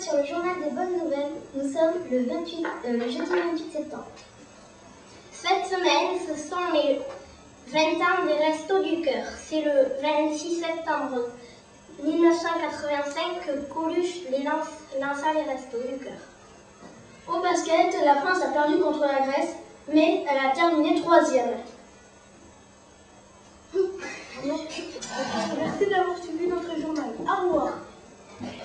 Sur le, 28, euh, le jeudi 28 septembre. Cette semaine, ce sont les 20 ans des Restos du Cœur. C'est le 26 septembre 1985 que Coluche lance, lança les Restos du Cœur. Au basket, la France a perdu contre la Grèce, mais elle a terminé troisième. Merci d'avoir